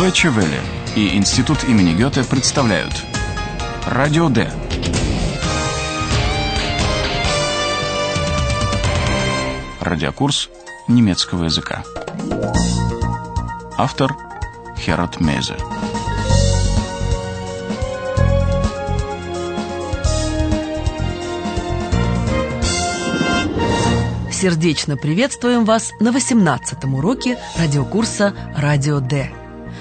Deutsche Welle и Институт имени Гёте представляют Радио Д. Радиокурс немецкого языка. Автор Херат Мейзе. Сердечно приветствуем вас на 18-м уроке радиокурса «Радио Д».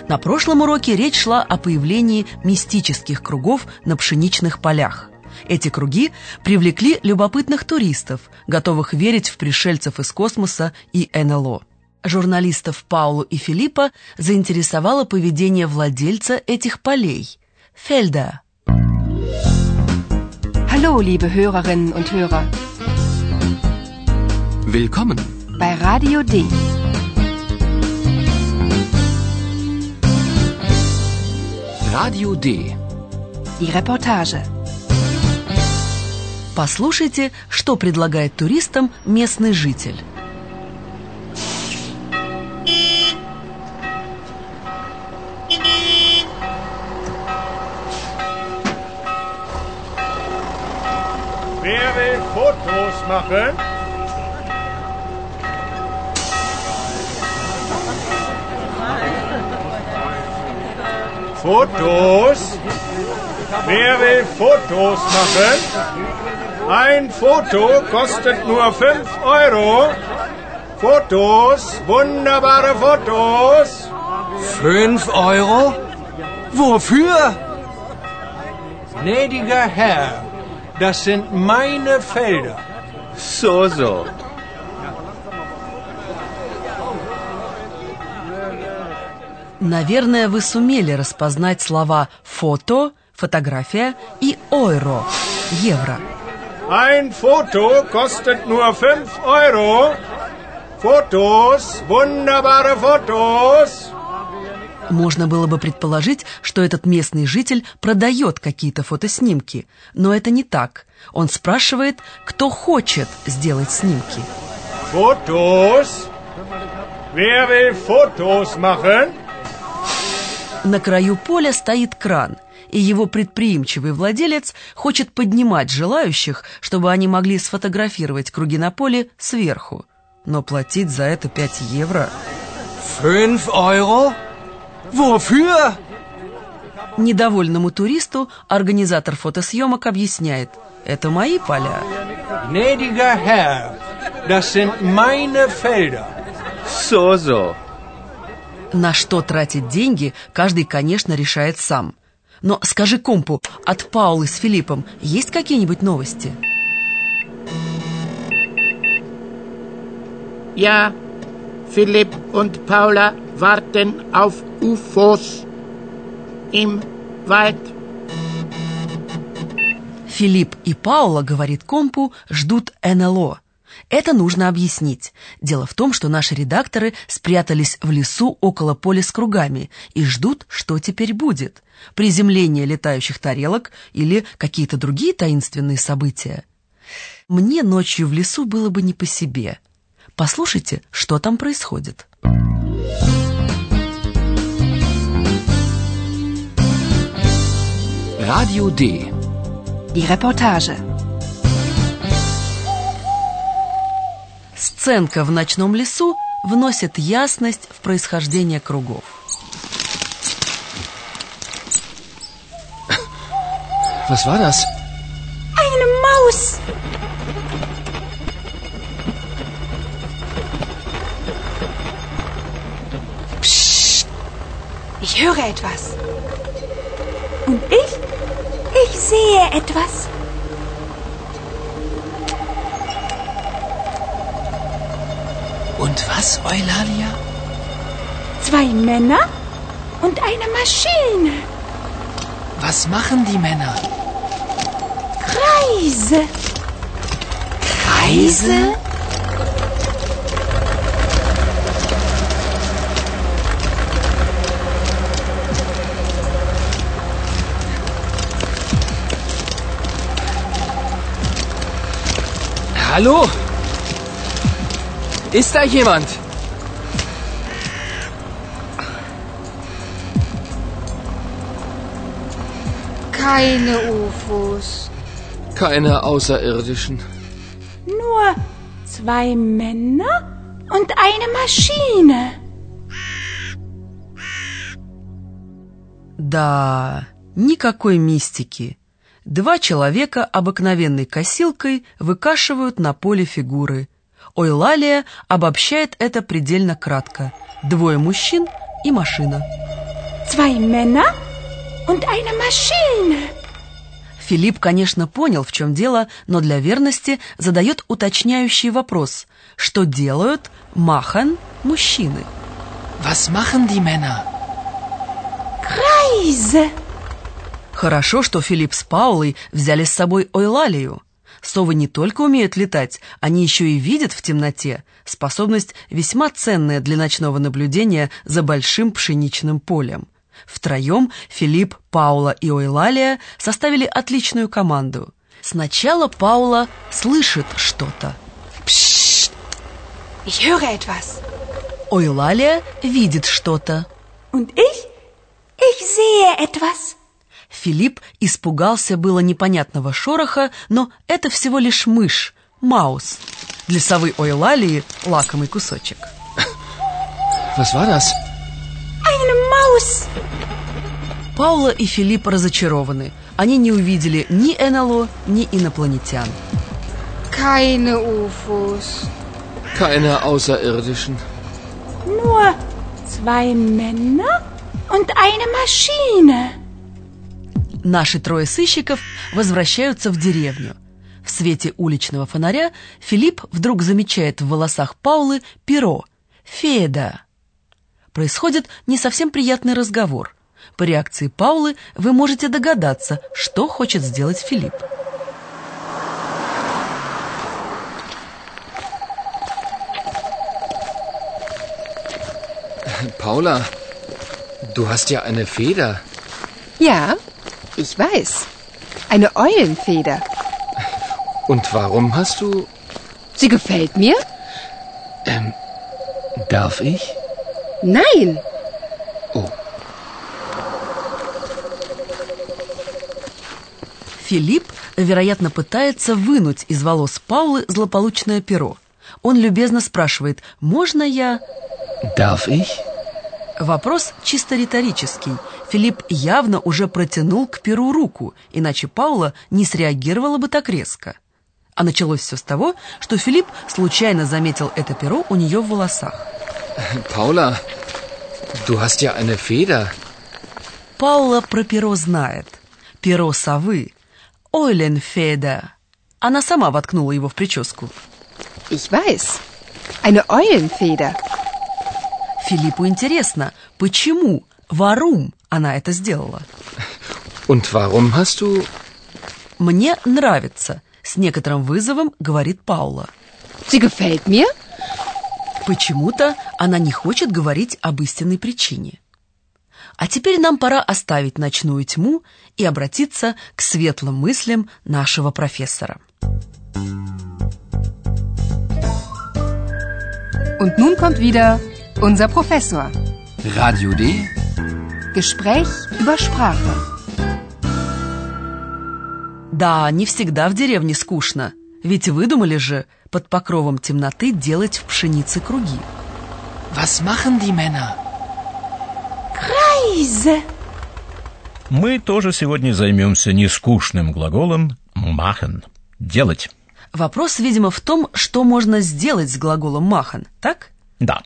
На прошлом уроке речь шла о появлении мистических кругов на пшеничных полях. Эти круги привлекли любопытных туристов, готовых верить в пришельцев из космоса и НЛО. Журналистов Паулу и Филиппа заинтересовало поведение владельца этих полей – Фельда. Hallo, liebe Hörerinnen und Hörer. Willkommen. Bei Radio D. Radio D. Die Reportage. Послушайте, что предлагает туристам местный житель. Wer will Fotos machen? Fotos? Wer will Fotos machen? Ein Foto kostet nur 5 Euro. Fotos, wunderbare Fotos. Fünf Euro? Wofür? Gnädiger Herr, das sind meine Felder. So, so. Наверное, вы сумели распознать слова «фото», «фотография» и «ойро» – «евро». Ein Foto kostet nur 5 Euro. Fotos, wunderbare Fotos. Можно было бы предположить, что этот местный житель продает какие-то фотоснимки, но это не так. Он спрашивает, кто хочет сделать снимки. Fotos? Wer will Fotos machen? На краю поля стоит кран, и его предприимчивый владелец хочет поднимать желающих, чтобы они могли сфотографировать круги на поле сверху. Но платить за это 5 евро... Fünf Euro? Wofür? Недовольному туристу организатор фотосъемок объясняет, это мои поля. Gnädiger Herr, das sind meine Felder. So, so. На что тратить деньги, каждый, конечно, решает сам. Но скажи компу, от Паулы с Филиппом есть какие-нибудь новости? Ja, Philipp und Paula warten auf UFOs im Wald. Филипп и Паула, говорит компу, ждут НЛО. Это нужно объяснить. Дело в том, что наши редакторы спрятались в лесу около поля с кругами и ждут, что теперь будет. Приземление летающих тарелок или какие-то другие таинственные события. Мне ночью в лесу было бы не по себе. Послушайте, что там происходит. Radio D. Die Reportage. Сценка в ночном лесу вносит ясность в происхождение кругов. Was war das? Eine Maus! Psst! Ich höre etwas. Und ich? Ich sehe etwas. Was, Eulalia? Zwei Männer und eine Maschine. Was machen die Männer? Reise. Reise? Hallo? Ist da jemand? Keine UFOs. Keine außerirdischen. Nur zwei Männer und eine Maschine. Да, никакой мистики. Два человека обыкновенной косилкой выкашивают на поле фигуры – Ойлалия обобщает это предельно кратко. Двое мужчин и машина. Zwei Männer und eine Maschine. Филипп, конечно, понял, в чем дело, но для верности задает уточняющий вопрос. Что делают махан мужчины? Was machen die Männer? Reise. Хорошо, что Филипп с Паулой взяли с собой Ойлалию. Совы не только умеют летать, они еще и видят в темноте. Способность весьма ценная для ночного наблюдения за большим пшеничным полем. Втроем Филипп, Паула и Ойлалия составили отличную команду. Сначала Паула слышит что-то. Ich höre etwas. Ойлалия видит что-то. Und ich? Ich sehe etwas. Филипп испугался было непонятного шороха, но это всего лишь мышь, маус. Для совы Ойлалии лакомый кусочек. Was war das? Eine Maus. Паула и Филипп разочарованы. Они не увидели ни НЛО, ни инопланетян. Keine UFOs. Keine Außerirdischen. Nur zwei Männer und eine Maschine. Наши трое сыщиков возвращаются в деревню. В свете уличного фонаря Филипп вдруг замечает в волосах Паулы перо. Феда. Происходит не совсем приятный разговор. По реакции Паулы вы можете догадаться, что хочет сделать Филипп. Paula, du hast ja eine Feder. Ja, ich weiß. Eine Eulenfeder. Und warum hast du... Sie gefällt mir? Ähm, darf ich? Nein. Oh, Филипп, вероятно, пытается вынуть из волос Паулы злополучное перо. Он любезно спрашивает «Можно я...» darf ich? Вопрос чисто риторический. Филипп явно уже протянул к перу руку, иначе Паула не среагировала бы так резко. А началось все с того, что Филипп случайно заметил это перо у нее в волосах. Paula, du hast ja eine Feder. Паула про перо знает. Перо совы. Ойленфеда. Она сама воткнула его в прическу. Ich weiß. Eine Eulenfeder. Филиппу интересно, почему, варум, она это сделала. Und warum hast du... «Мне нравится», — с некоторым вызовом говорит Паула. Sie gefällt mir? Почему-то она не хочет говорить об истинной причине. А теперь нам пора оставить ночную тьму и обратиться к светлым мыслям нашего профессора. Und nun kommt wieder unser Professor. Radio D. Gespräch über Sprache. Да, не всегда в деревне скучно, ведь выдумали же под покровом темноты делать в пшенице круги. Was machen die Männer? Reise. Мы тоже сегодня займемся нескучным глаголом «machen» — «делать». Вопрос, видимо, в том, что можно сделать с глаголом «махан», так? Да.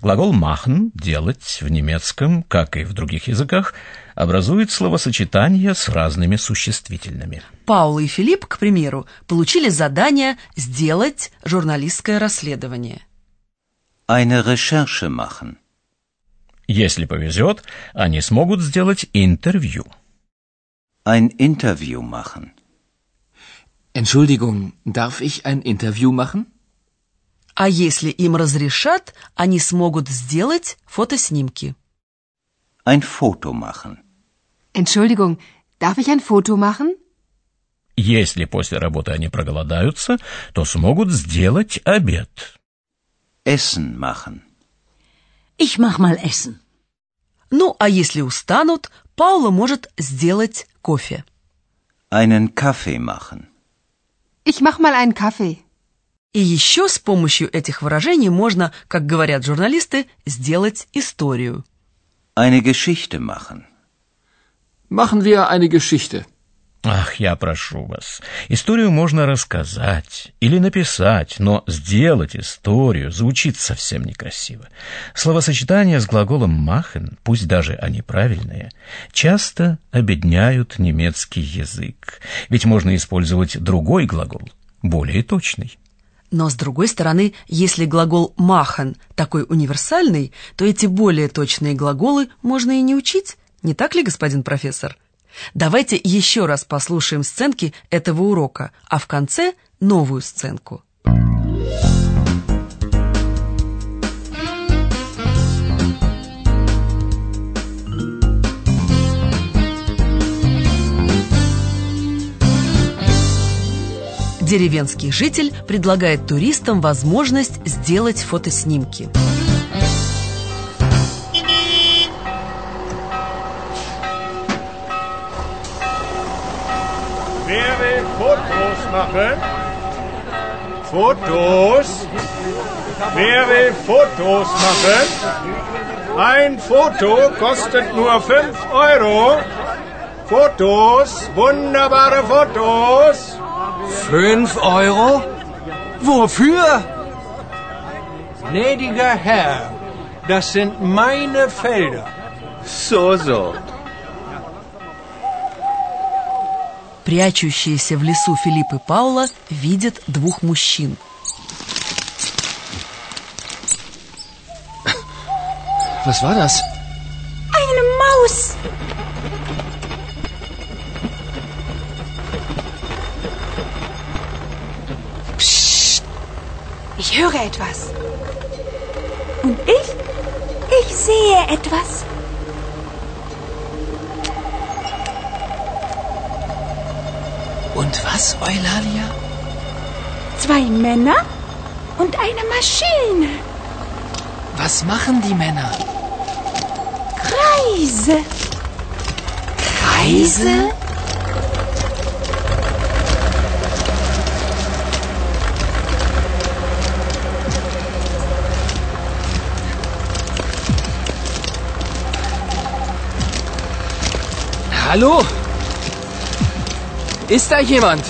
Глагол «machen» — «делать» в немецком, как и в других языках, образует словосочетание с разными существительными. Паула и Филипп, к примеру, получили задание сделать журналистское расследование. Eine Recherche machen. Если повезет, они смогут сделать интервью. Ein Interview machen. Entschuldigung, darf ich ein Interview machen? А если им разрешат, они смогут сделать фотоснимки. Ein Foto machen. Entschuldigung, darf ich ein Foto machen? Если после работы они проголодаются, то смогут сделать обед. Essen machen. Ich mach mal Essen. Ну, а если устанут, Паула может сделать кофе. Einen Kaffee machen. Ich mach mal einen Kaffee. И еще с помощью этих выражений можно, как говорят журналисты, сделать историю. Eine Geschichte machen. Machen wir eine Geschichte. Ах, я прошу вас. Историю можно рассказать или написать, но сделать историю звучит совсем некрасиво. Словосочетания с глаголом «machen», пусть даже они правильные, часто обедняют немецкий язык. Ведь можно использовать другой глагол, более точный. Но, с другой стороны, если глагол «machen» такой универсальный, то эти более точные глаголы можно и не учить, не так ли, господин профессор? Давайте еще раз послушаем сценки этого урока, а в конце новую сценку. Деревенский житель предлагает туристам возможность сделать фотоснимки. Fotos will Fotos machen? Ein Foto kostet nur 5 Euro. Fotos, wunderbare Fotos. Fünf Euro? Wofür? Gnädiger Herr, das sind meine Felder. So, so. Прячущиеся в лесу Филипп и Паула видят двух мужчин. Was war das? Eine Maus. Ich höre etwas. Und ich? Ich sehe etwas. Und was, Eulalia? Zwei Männer und eine Maschine. Was machen die Männer? Kreise. Kreise? Hallo? Ist da jemand?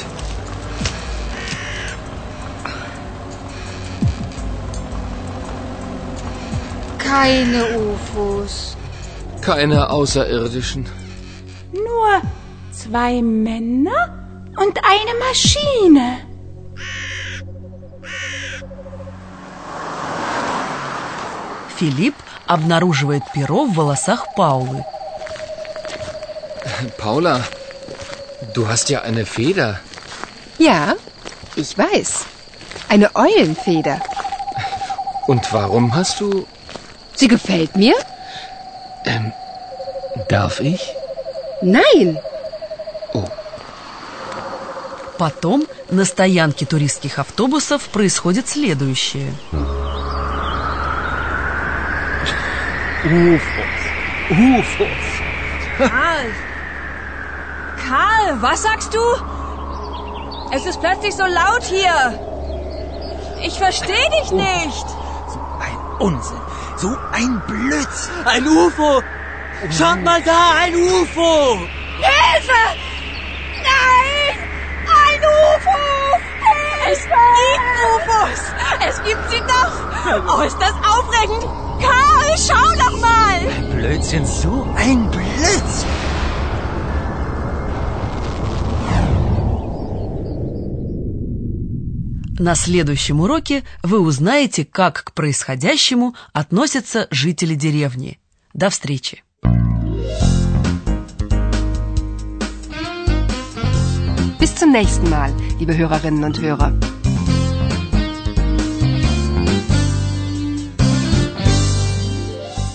Keine UFOs. Keine Außerirdischen. Nur zwei Männer und eine Maschine. Филипп обнаруживает перо в волосах Паулы. Paula, du hast ja eine Feder. Ja, ich weiß. Eine Eulenfeder. Und warum hast du... Sie gefällt mir? Ähm, darf ich? Nein. Потом на стоянке туристских автобусов происходит следующее. UFOs. UFOs. Karl! Karl, was sagst du? Es ist plötzlich so laut hier. Ich verstehe dich nicht. Ein Unsinn. So ein Blödsinn. Ein UFO. Schaut mal da, ein UFO. Hilfe! Nein! Ein UFO! Es gibt UFOs. Es gibt sie doch. Oh, ist das aufregend. Karl, schau doch mal. Blödsinn, so ein Blödsinn. На следующем уроке вы узнаете, как к происходящему относятся жители деревни. До встречи! Bis zum nächsten Mal, liebe Hörerinnen und Hörer.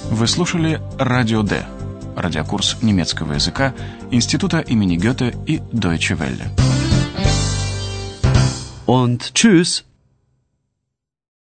Вы слушали «Радио Д» – радиокурс немецкого языка Института имени Гёте и Deutsche Welle. Und tschüss.